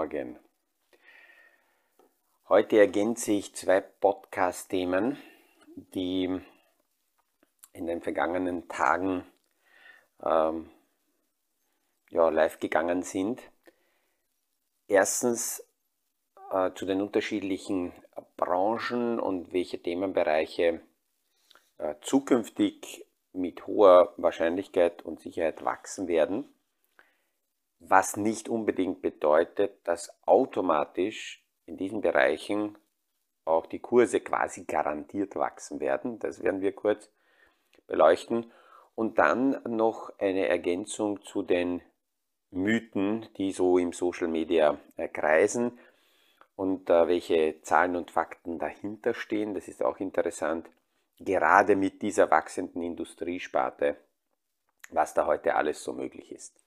Morgen. Heute ergänze ich zwei Podcast-Themen, die in den vergangenen Tagen ähm, ja, live gegangen sind. Erstens äh, zu den unterschiedlichen Branchen und welche Themenbereiche äh, zukünftig mit hoher Wahrscheinlichkeit und Sicherheit wachsen werden, was nicht unbedingt bedeutet, dass automatisch in diesen Bereichen auch die Kurse quasi garantiert wachsen werden. Das werden wir kurz beleuchten. Und dann noch eine Ergänzung zu den Mythen, die so im Social Media äh, kreisen und äh, welche Zahlen und Fakten dahinter stehen. Das ist auch interessant gerade mit dieser wachsenden Industriesparte, was da heute alles so möglich ist.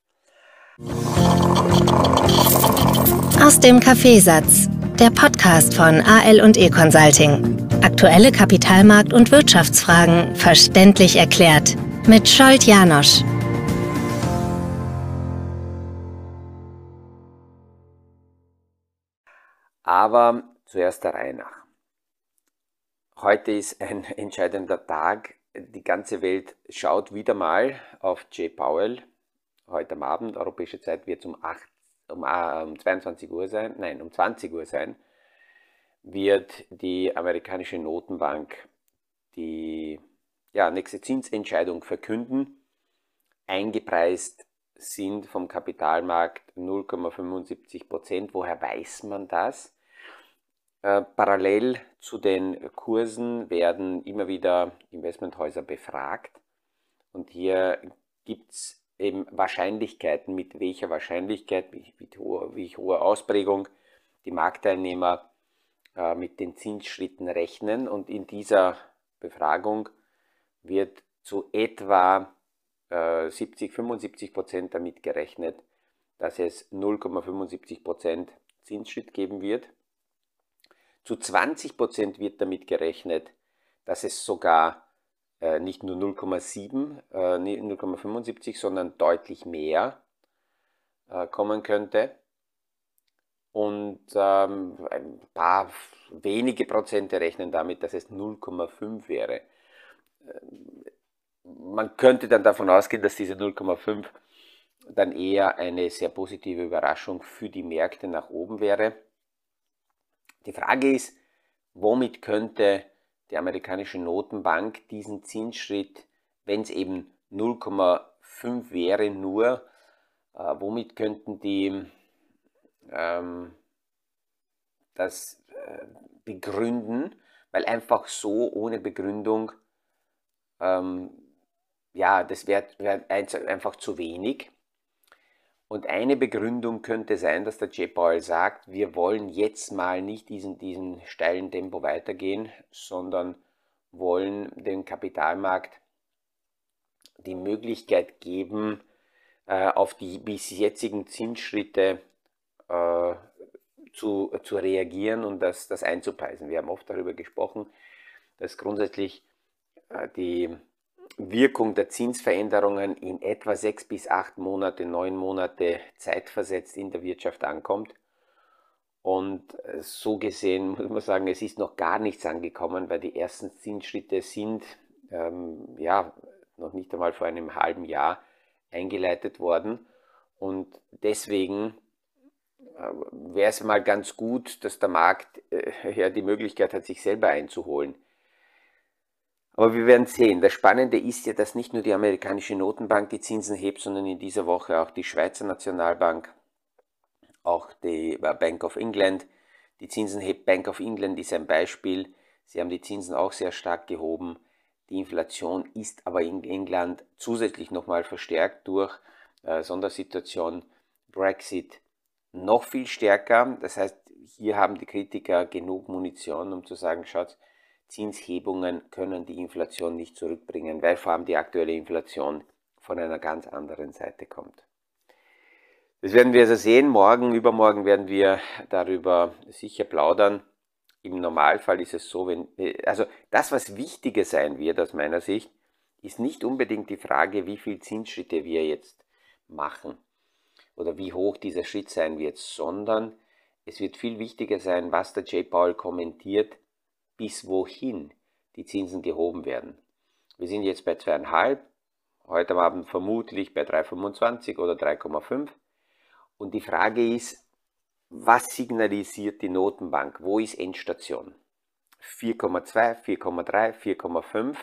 Aus dem Kaffeesatz, der Podcast von AL und E Consulting. Aktuelle Kapitalmarkt- und Wirtschaftsfragen verständlich erklärt mit Scholt Janosch. Aber zuerst der Reihe nach. Heute ist ein entscheidender Tag. Die ganze Welt schaut wieder mal auf Jay Powell. Heute am Abend, europäische Zeit, wird es um, 8, um, äh, um 22 Uhr sein, nein, um 20 Uhr sein, wird die amerikanische Notenbank die ja, nächste Zinsentscheidung verkünden. Eingepreist sind vom Kapitalmarkt 0,75 Prozent. Woher weiß man das? Äh, parallel zu den Kursen werden immer wieder Investmenthäuser befragt und hier gibt es eben Wahrscheinlichkeiten, mit welcher Wahrscheinlichkeit, wie, wie, hohe, wie hohe Ausprägung die Marktteilnehmer äh, mit den Zinsschritten rechnen. Und in dieser Befragung wird zu etwa äh, 70, 75 Prozent damit gerechnet, dass es 0,75 Prozent Zinsschritt geben wird. Zu 20 Prozent wird damit gerechnet, dass es sogar nicht nur 0,7, äh, 0,75, sondern deutlich mehr äh, kommen könnte. Und ähm, ein paar wenige Prozente rechnen damit, dass es 0,5 wäre. Ähm, man könnte dann davon ausgehen, dass diese 0,5 dann eher eine sehr positive Überraschung für die Märkte nach oben wäre. Die Frage ist, womit könnte die amerikanische Notenbank diesen Zinsschritt, wenn es eben 0,5 wäre nur, äh, womit könnten die ähm, das äh, begründen, weil einfach so ohne Begründung, ähm, ja, das wäre wär einfach zu wenig. Und eine Begründung könnte sein, dass der J. Paul sagt, wir wollen jetzt mal nicht diesen, diesen steilen Tempo weitergehen, sondern wollen dem Kapitalmarkt die Möglichkeit geben, äh, auf die bis jetzigen Zinsschritte äh, zu, zu reagieren und das, das einzupreisen. Wir haben oft darüber gesprochen, dass grundsätzlich äh, die Wirkung der Zinsveränderungen in etwa sechs bis acht Monate, neun Monate zeitversetzt in der Wirtschaft ankommt. Und äh, so gesehen muss man sagen, es ist noch gar nichts angekommen, weil die ersten Zinsschritte sind ähm, ja noch nicht einmal vor einem halben Jahr eingeleitet worden. Und deswegen äh, wäre es mal ganz gut, dass der Markt äh, ja die Möglichkeit hat, sich selber einzuholen. Aber wir werden sehen. Das Spannende ist ja, dass nicht nur die amerikanische Notenbank die Zinsen hebt, sondern in dieser Woche auch die Schweizer Nationalbank, auch die äh, Bank of England. Die Zinsen hebt. Bank of England ist ein Beispiel. Sie haben die Zinsen auch sehr stark gehoben. Die Inflation ist aber in England zusätzlich nochmal verstärkt durch äh, Sondersituation Brexit noch viel stärker. Das heißt, hier haben die Kritiker genug Munition, um zu sagen, schaut, Zinshebungen können die Inflation nicht zurückbringen, weil vor allem die aktuelle Inflation von einer ganz anderen Seite kommt. Das werden wir also sehen. Morgen, übermorgen werden wir darüber sicher plaudern. Im Normalfall ist es so, wenn, also das, was wichtiger sein wird aus meiner Sicht, ist nicht unbedingt die Frage, wie viel Zinsschritte wir jetzt machen oder wie hoch dieser Schritt sein wird, sondern es wird viel wichtiger sein, was der J. Paul kommentiert, bis wohin die Zinsen gehoben werden. Wir sind jetzt bei 2,5, heute Abend vermutlich bei 3,25 oder 3,5. Und die Frage ist, was signalisiert die Notenbank? Wo ist Endstation? 4,2, 4,3, 4,5.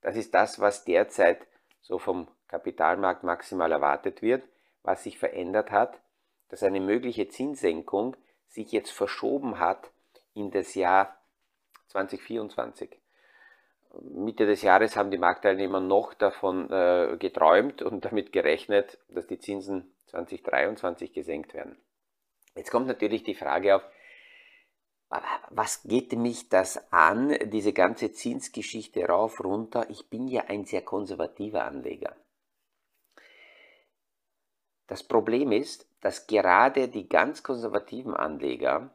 Das ist das, was derzeit so vom Kapitalmarkt maximal erwartet wird. Was sich verändert hat, dass eine mögliche Zinssenkung sich jetzt verschoben hat in das Jahr 2024. Mitte des Jahres haben die Marktteilnehmer noch davon äh, geträumt und damit gerechnet, dass die Zinsen 2023 gesenkt werden. Jetzt kommt natürlich die Frage auf, was geht mich das an, diese ganze Zinsgeschichte rauf, runter? Ich bin ja ein sehr konservativer Anleger. Das Problem ist, dass gerade die ganz konservativen Anleger,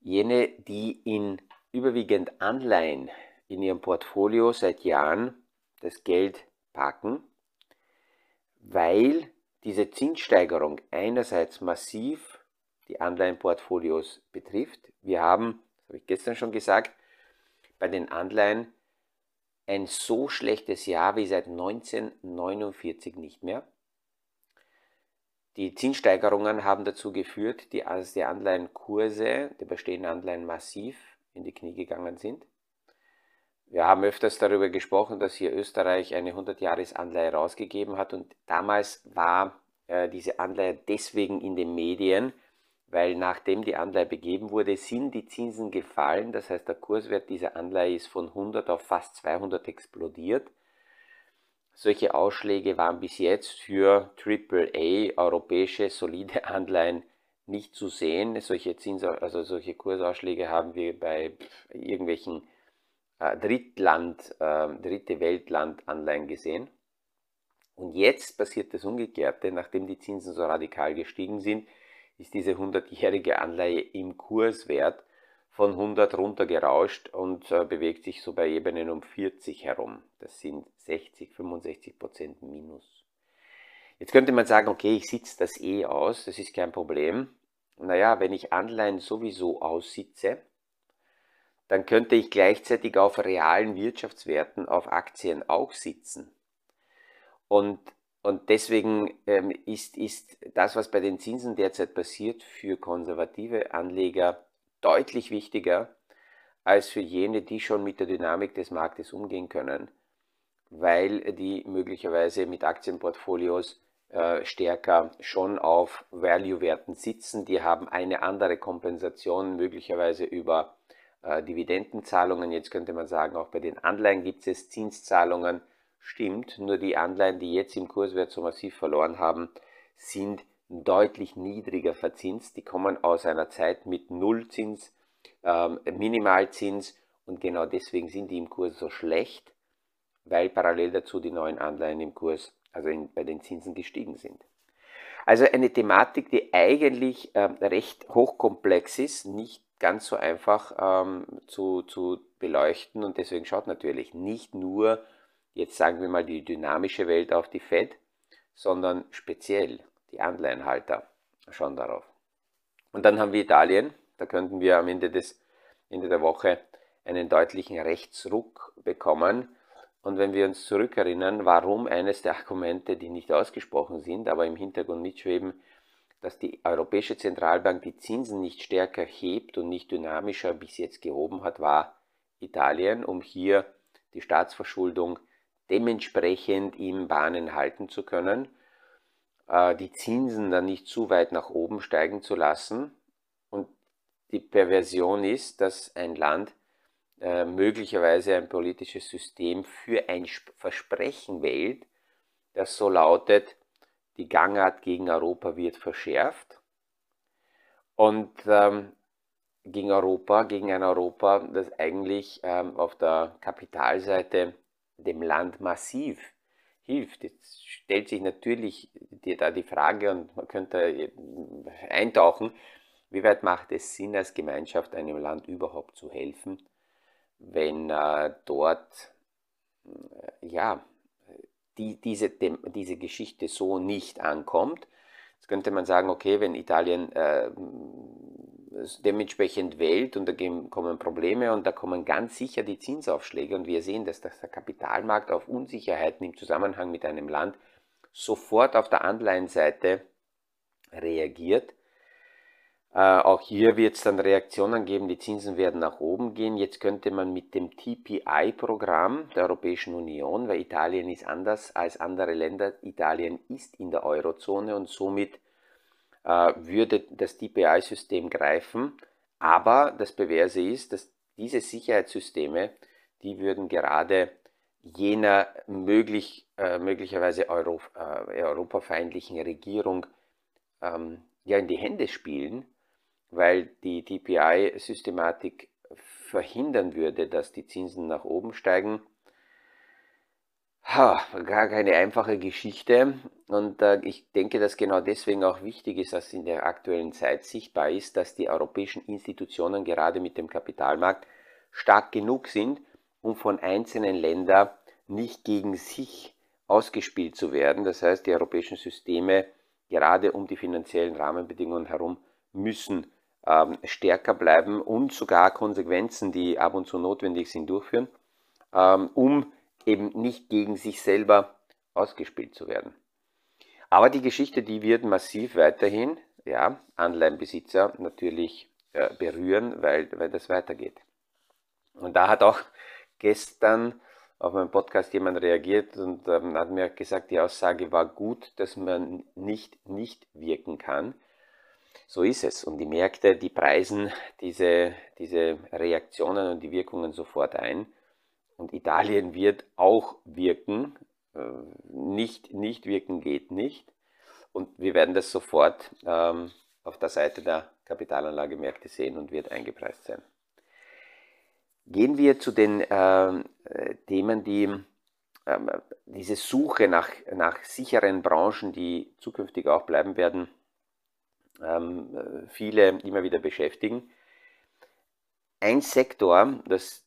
jene, die in überwiegend Anleihen in ihrem Portfolio seit Jahren das Geld packen, weil diese Zinssteigerung einerseits massiv die Anleihenportfolios betrifft. Wir haben, das habe ich gestern schon gesagt, bei den Anleihen ein so schlechtes Jahr wie seit 1949 nicht mehr. Die Zinssteigerungen haben dazu geführt, dass die Anleihenkurse der bestehenden Anleihen massiv in die Knie gegangen sind. Wir haben öfters darüber gesprochen, dass hier Österreich eine 100-Jahres-Anleihe rausgegeben hat und damals war äh, diese Anleihe deswegen in den Medien, weil nachdem die Anleihe begeben wurde, sind die Zinsen gefallen. Das heißt, der Kurswert dieser Anleihe ist von 100 auf fast 200 explodiert. Solche Ausschläge waren bis jetzt für AAA, europäische solide Anleihen, nicht zu sehen. Solche, Zins also solche Kursausschläge haben wir bei irgendwelchen äh, Drittland, äh, dritte Weltland-Anleihen gesehen. Und jetzt passiert das Umgekehrte, nachdem die Zinsen so radikal gestiegen sind, ist diese 100-jährige Anleihe im Kurswert von 100 runtergerauscht und äh, bewegt sich so bei Ebenen um 40 herum. Das sind 60, 65 Prozent Minus. Jetzt könnte man sagen, okay, ich sitze das eh aus, das ist kein Problem. Naja, wenn ich Anleihen sowieso aussitze, dann könnte ich gleichzeitig auf realen Wirtschaftswerten, auf Aktien auch sitzen. Und und deswegen ähm, ist, ist das, was bei den Zinsen derzeit passiert, für konservative Anleger deutlich wichtiger als für jene, die schon mit der Dynamik des Marktes umgehen können, weil die möglicherweise mit Aktienportfolios äh, stärker schon auf Value-Werten sitzen. Die haben eine andere Kompensation möglicherweise über äh, Dividendenzahlungen. Jetzt könnte man sagen, auch bei den Anleihen gibt es Zinszahlungen stimmt, nur die Anleihen, die jetzt im Kurswert so massiv verloren haben, sind deutlich niedriger verzinst. Die kommen aus einer Zeit mit Nullzins, ähm, Minimalzins und genau deswegen sind die im Kurs so schlecht, weil parallel dazu die neuen Anleihen im Kurs, also in, bei den Zinsen gestiegen sind. Also eine Thematik, die eigentlich äh, recht hochkomplex ist, nicht ganz so einfach ähm, zu, zu beleuchten und deswegen schaut natürlich nicht nur jetzt sagen wir mal die dynamische Welt auf die Fed, sondern speziell die Anleihenhalter schauen darauf. Und dann haben wir Italien, da könnten wir am Ende, des, Ende der Woche einen deutlichen Rechtsruck bekommen. Und wenn wir uns zurückerinnern, warum eines der Argumente, die nicht ausgesprochen sind, aber im Hintergrund mitschweben, dass die Europäische Zentralbank die Zinsen nicht stärker hebt und nicht dynamischer bis jetzt gehoben hat, war Italien, um hier die Staatsverschuldung dementsprechend in Bahnen halten zu können, äh, die Zinsen dann nicht zu weit nach oben steigen zu lassen. Und die Perversion ist, dass ein Land äh, möglicherweise ein politisches System für ein Versprechen wählt, das so lautet, die Gangart gegen Europa wird verschärft. Und ähm, gegen Europa, gegen ein Europa, das eigentlich ähm, auf der Kapitalseite dem Land massiv hilft. Jetzt stellt sich natürlich dir da die Frage und man könnte eintauchen, wie weit macht es Sinn, als Gemeinschaft einem Land überhaupt zu helfen, wenn äh, dort äh, ja, die, diese, diese Geschichte so nicht ankommt. Jetzt könnte man sagen, okay, wenn Italien äh, dementsprechend Welt und da kommen Probleme und da kommen ganz sicher die Zinsaufschläge und wir sehen, dass der Kapitalmarkt auf Unsicherheiten im Zusammenhang mit einem Land sofort auf der Anleihenseite reagiert. Äh, auch hier wird es dann Reaktionen geben, die Zinsen werden nach oben gehen. Jetzt könnte man mit dem TPI-Programm der Europäischen Union, weil Italien ist anders als andere Länder, Italien ist in der Eurozone und somit äh, würde das TPI-System greifen. Aber das Bewerse ist, dass diese Sicherheitssysteme, die würden gerade jener möglich, äh, möglicherweise Euro, äh, europafeindlichen Regierung ähm, ja in die Hände spielen, weil die TPI-Systematik verhindern würde, dass die Zinsen nach oben steigen. Ha, gar keine einfache Geschichte und äh, ich denke, dass genau deswegen auch wichtig ist, dass in der aktuellen Zeit sichtbar ist, dass die europäischen Institutionen gerade mit dem Kapitalmarkt stark genug sind, um von einzelnen Ländern nicht gegen sich ausgespielt zu werden. Das heißt, die europäischen Systeme gerade um die finanziellen Rahmenbedingungen herum müssen ähm, stärker bleiben und sogar Konsequenzen, die ab und zu notwendig sind, durchführen, ähm, um eben nicht gegen sich selber ausgespielt zu werden. Aber die Geschichte, die wird massiv weiterhin ja, Anleihenbesitzer natürlich äh, berühren, weil, weil das weitergeht. Und da hat auch gestern auf meinem Podcast jemand reagiert und ähm, hat mir gesagt, die Aussage war gut, dass man nicht nicht wirken kann. So ist es. Und die Märkte, die preisen diese, diese Reaktionen und die Wirkungen sofort ein. Und Italien wird auch wirken. Äh, nicht, nicht wirken geht nicht. Und wir werden das sofort ähm, auf der Seite der Kapitalanlagemärkte sehen und wird eingepreist sein. Gehen wir zu den äh, Themen, die ähm, diese Suche nach, nach sicheren Branchen, die zukünftig auch bleiben werden, ähm, viele immer wieder beschäftigen. Ein Sektor, das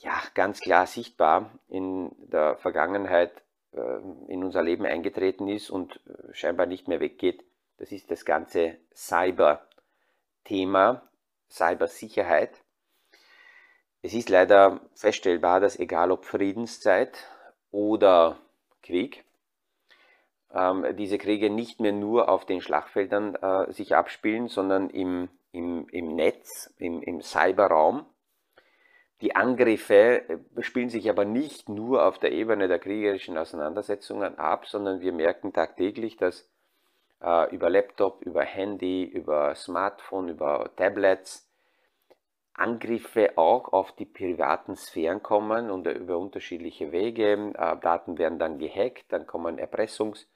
ja ganz klar sichtbar in der Vergangenheit äh, in unser Leben eingetreten ist und äh, scheinbar nicht mehr weggeht, das ist das ganze Cyber-Thema, Cybersicherheit. Es ist leider feststellbar, dass egal ob Friedenszeit oder Krieg, ähm, diese Kriege nicht mehr nur auf den Schlachtfeldern äh, sich abspielen, sondern im, im, im Netz, im, im Cyberraum. Die Angriffe äh, spielen sich aber nicht nur auf der Ebene der kriegerischen Auseinandersetzungen ab, sondern wir merken tagtäglich, dass äh, über Laptop, über Handy, über Smartphone, über Tablets Angriffe auch auf die privaten Sphären kommen und über unterschiedliche Wege. Äh, Daten werden dann gehackt, dann kommen Erpressungs, äh,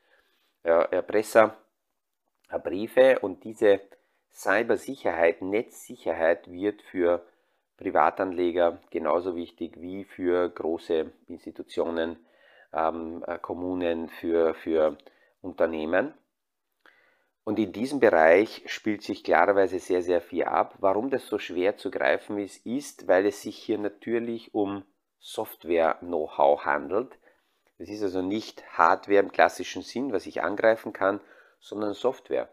Erpresserbriefe und diese Cybersicherheit, Netzsicherheit wird für Privatanleger genauso wichtig wie für große Institutionen, ähm, äh, Kommunen, für, für Unternehmen. Und in diesem Bereich spielt sich klarerweise sehr, sehr viel ab. Warum das so schwer zu greifen ist, ist, weil es sich hier natürlich um Software-Know-how handelt. Es ist also nicht Hardware im klassischen Sinn, was ich angreifen kann, sondern Software.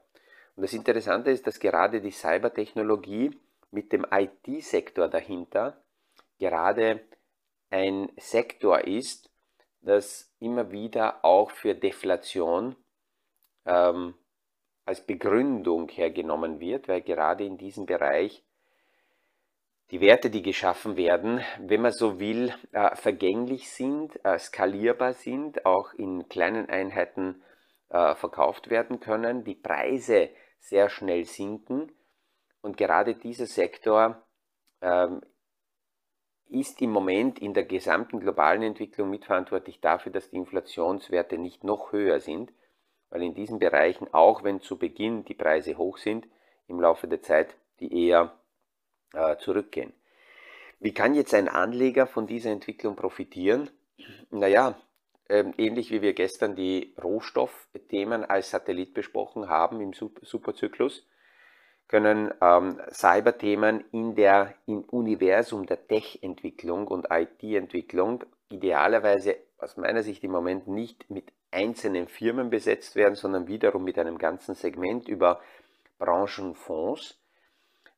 Und das Interessante ist, dass gerade die Cybertechnologie mit dem IT-Sektor dahinter gerade ein Sektor ist, das immer wieder auch für Deflation ähm, als Begründung hergenommen wird, weil gerade in diesem Bereich die Werte, die geschaffen werden, wenn man so will, äh, vergänglich sind, äh, skalierbar sind, auch in kleinen Einheiten äh, verkauft werden können, die Preise sehr schnell sinken. Und gerade dieser Sektor ähm, ist im Moment in der gesamten globalen Entwicklung mitverantwortlich dafür, dass die Inflationswerte nicht noch höher sind weil in diesen Bereichen, auch wenn zu Beginn die Preise hoch sind, im Laufe der Zeit die eher äh, zurückgehen. Wie kann jetzt ein Anleger von dieser Entwicklung profitieren? Naja, äh, ähnlich wie wir gestern die Rohstoffthemen als Satellit besprochen haben im Superzyklus, können ähm, Cyberthemen in der im Universum der Tech-Entwicklung und IT-Entwicklung idealerweise aus meiner Sicht im Moment nicht mit einzelnen Firmen besetzt werden, sondern wiederum mit einem ganzen Segment über Branchenfonds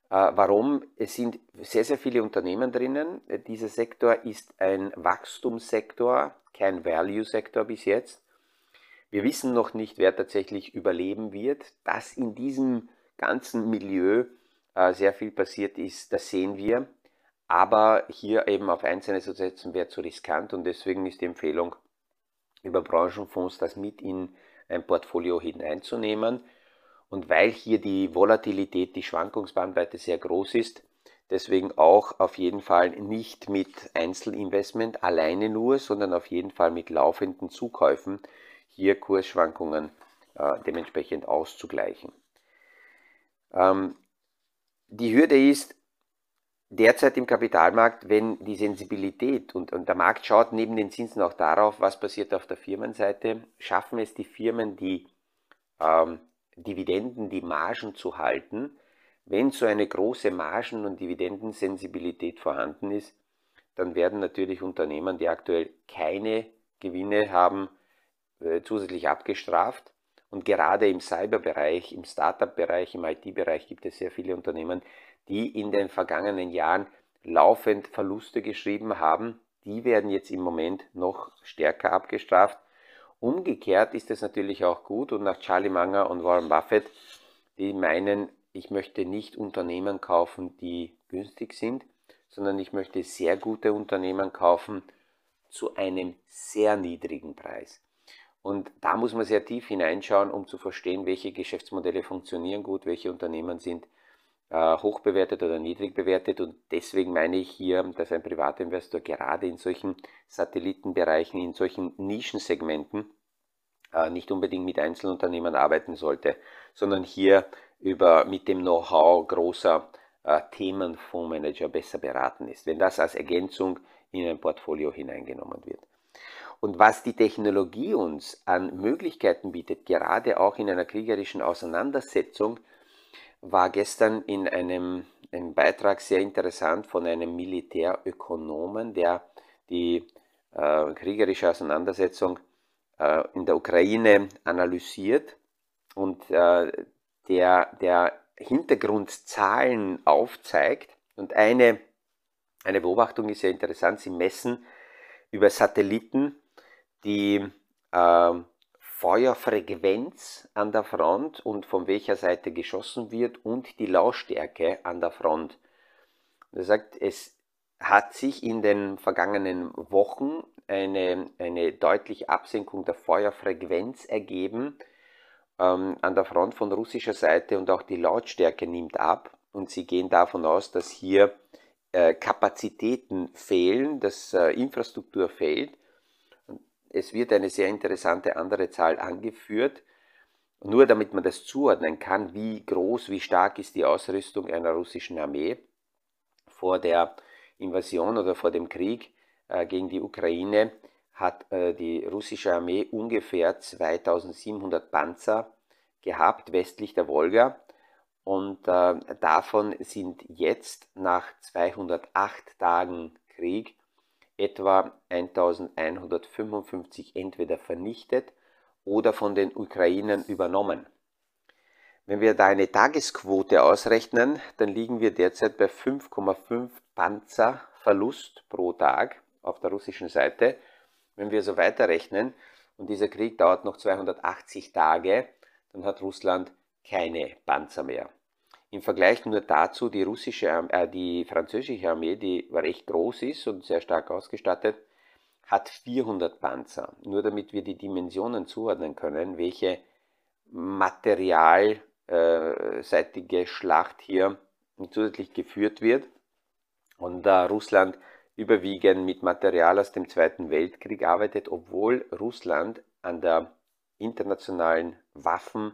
warum? Es sind sehr, sehr viele Unternehmen drinnen. Dieser Sektor ist ein Wachstumssektor, kein Value-Sektor bis jetzt. Wir wissen noch nicht, wer tatsächlich überleben wird. Dass in diesem ganzen Milieu äh, sehr viel passiert ist, das sehen wir. Aber hier eben auf Einzelne zu setzen, wäre zu riskant und deswegen ist die Empfehlung, über Branchenfonds das mit in ein Portfolio hineinzunehmen. Und weil hier die Volatilität, die Schwankungsbandbreite sehr groß ist, deswegen auch auf jeden Fall nicht mit Einzelinvestment alleine nur, sondern auf jeden Fall mit laufenden Zukäufen hier Kursschwankungen äh, dementsprechend auszugleichen. Ähm, die Hürde ist derzeit im Kapitalmarkt, wenn die Sensibilität und, und der Markt schaut neben den Zinsen auch darauf, was passiert auf der Firmenseite, schaffen es die Firmen, die ähm, Dividenden, die Margen zu halten. Wenn so eine große Margen- und Dividendensensibilität vorhanden ist, dann werden natürlich Unternehmen, die aktuell keine Gewinne haben, äh, zusätzlich abgestraft. Und gerade im Cyberbereich, im Startup-Bereich, im IT-Bereich gibt es sehr viele Unternehmen, die in den vergangenen Jahren laufend Verluste geschrieben haben. Die werden jetzt im Moment noch stärker abgestraft. Umgekehrt ist es natürlich auch gut und nach Charlie Munger und Warren Buffett, die meinen, ich möchte nicht Unternehmen kaufen, die günstig sind, sondern ich möchte sehr gute Unternehmen kaufen zu einem sehr niedrigen Preis. Und da muss man sehr tief hineinschauen, um zu verstehen, welche Geschäftsmodelle funktionieren gut, welche Unternehmen sind hoch bewertet oder niedrig bewertet. Und deswegen meine ich hier, dass ein Privatinvestor gerade in solchen Satellitenbereichen, in solchen Nischensegmenten äh, nicht unbedingt mit Einzelunternehmen arbeiten sollte, sondern hier über, mit dem Know-how großer äh, Themenfondsmanager besser beraten ist, wenn das als Ergänzung in ein Portfolio hineingenommen wird. Und was die Technologie uns an Möglichkeiten bietet, gerade auch in einer kriegerischen Auseinandersetzung, war gestern in einem, einem Beitrag sehr interessant von einem Militärökonomen, der die äh, kriegerische Auseinandersetzung äh, in der Ukraine analysiert und äh, der, der Hintergrundzahlen aufzeigt. Und eine, eine Beobachtung ist sehr interessant. Sie messen über Satelliten die äh, Feuerfrequenz an der Front und von welcher Seite geschossen wird und die Lautstärke an der Front. Er sagt, es hat sich in den vergangenen Wochen eine, eine deutliche Absenkung der Feuerfrequenz ergeben ähm, an der Front von russischer Seite und auch die Lautstärke nimmt ab und sie gehen davon aus, dass hier äh, Kapazitäten fehlen, dass äh, Infrastruktur fehlt es wird eine sehr interessante andere Zahl angeführt, nur damit man das zuordnen kann, wie groß, wie stark ist die Ausrüstung einer russischen Armee vor der Invasion oder vor dem Krieg äh, gegen die Ukraine hat äh, die russische Armee ungefähr 2700 Panzer gehabt westlich der Wolga. Und äh, davon sind jetzt nach 208 Tagen Krieg etwa 1155 entweder vernichtet oder von den Ukrainern übernommen. Wenn wir da eine Tagesquote ausrechnen, dann liegen wir derzeit bei 5,5 Panzer Verlust pro Tag auf der russischen Seite. Wenn wir so weiterrechnen und dieser Krieg dauert noch 280 Tage, dann hat Russland keine Panzer mehr. Im Vergleich nur dazu, die russische, äh, die französische Armee, die recht groß ist und sehr stark ausgestattet, hat 400 Panzer. Nur damit wir die Dimensionen zuordnen können, welche materialseitige Schlacht hier zusätzlich geführt wird. Und da Russland überwiegend mit Material aus dem Zweiten Weltkrieg arbeitet, obwohl Russland an der internationalen Waffen äh,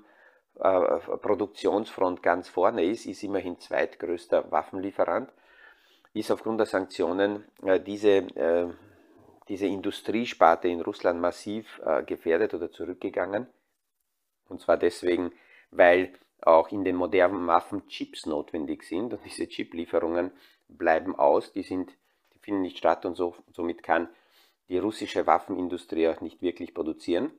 Produktionsfront ganz vorne ist, ist immerhin zweitgrößter Waffenlieferant, ist aufgrund der Sanktionen äh, diese, äh, diese Industriesparte in Russland massiv äh, gefährdet oder zurückgegangen. Und zwar deswegen, weil auch in den modernen Waffen Chips notwendig sind und diese Chiplieferungen bleiben aus, die, sind, die finden nicht statt und so, somit kann die russische Waffenindustrie auch nicht wirklich produzieren.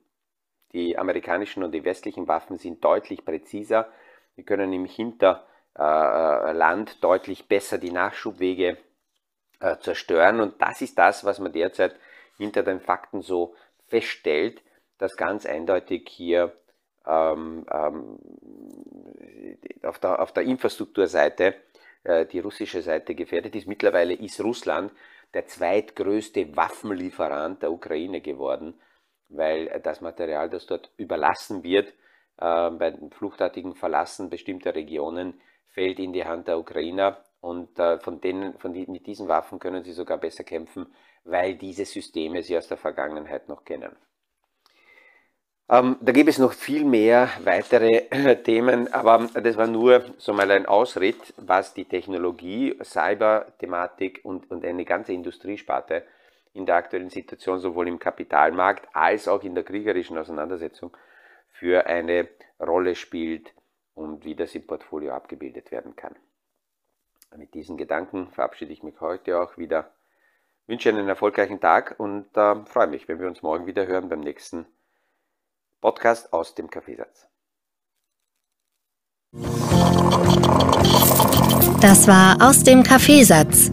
Die amerikanischen und die westlichen Waffen sind deutlich präziser. Wir können im Hinter Land deutlich besser die Nachschubwege zerstören. Und das ist das, was man derzeit hinter den Fakten so feststellt, dass ganz eindeutig hier ähm, ähm, auf, der, auf der Infrastrukturseite äh, die russische Seite gefährdet ist. Mittlerweile ist Russland der zweitgrößte Waffenlieferant der Ukraine geworden, weil das Material, das dort überlassen wird, äh, bei dem fluchtartigen Verlassen bestimmter Regionen, fällt in die Hand der Ukrainer und äh, von denen, von die, mit diesen Waffen können sie sogar besser kämpfen, weil diese Systeme sie aus der Vergangenheit noch kennen. Ähm, da gibt es noch viel mehr weitere äh, Themen, aber das war nur so mal ein Ausritt, was die Technologie, Cyber-Thematik und, und eine ganze Industriesparte in der aktuellen Situation sowohl im Kapitalmarkt als auch in der kriegerischen Auseinandersetzung für eine Rolle spielt und wie das im Portfolio abgebildet werden kann. Mit diesen Gedanken verabschiede ich mich heute auch wieder, wünsche einen erfolgreichen Tag und äh, freue mich, wenn wir uns morgen wieder hören beim nächsten Podcast aus dem Kaffeesatz. Das war aus dem Kaffeesatz,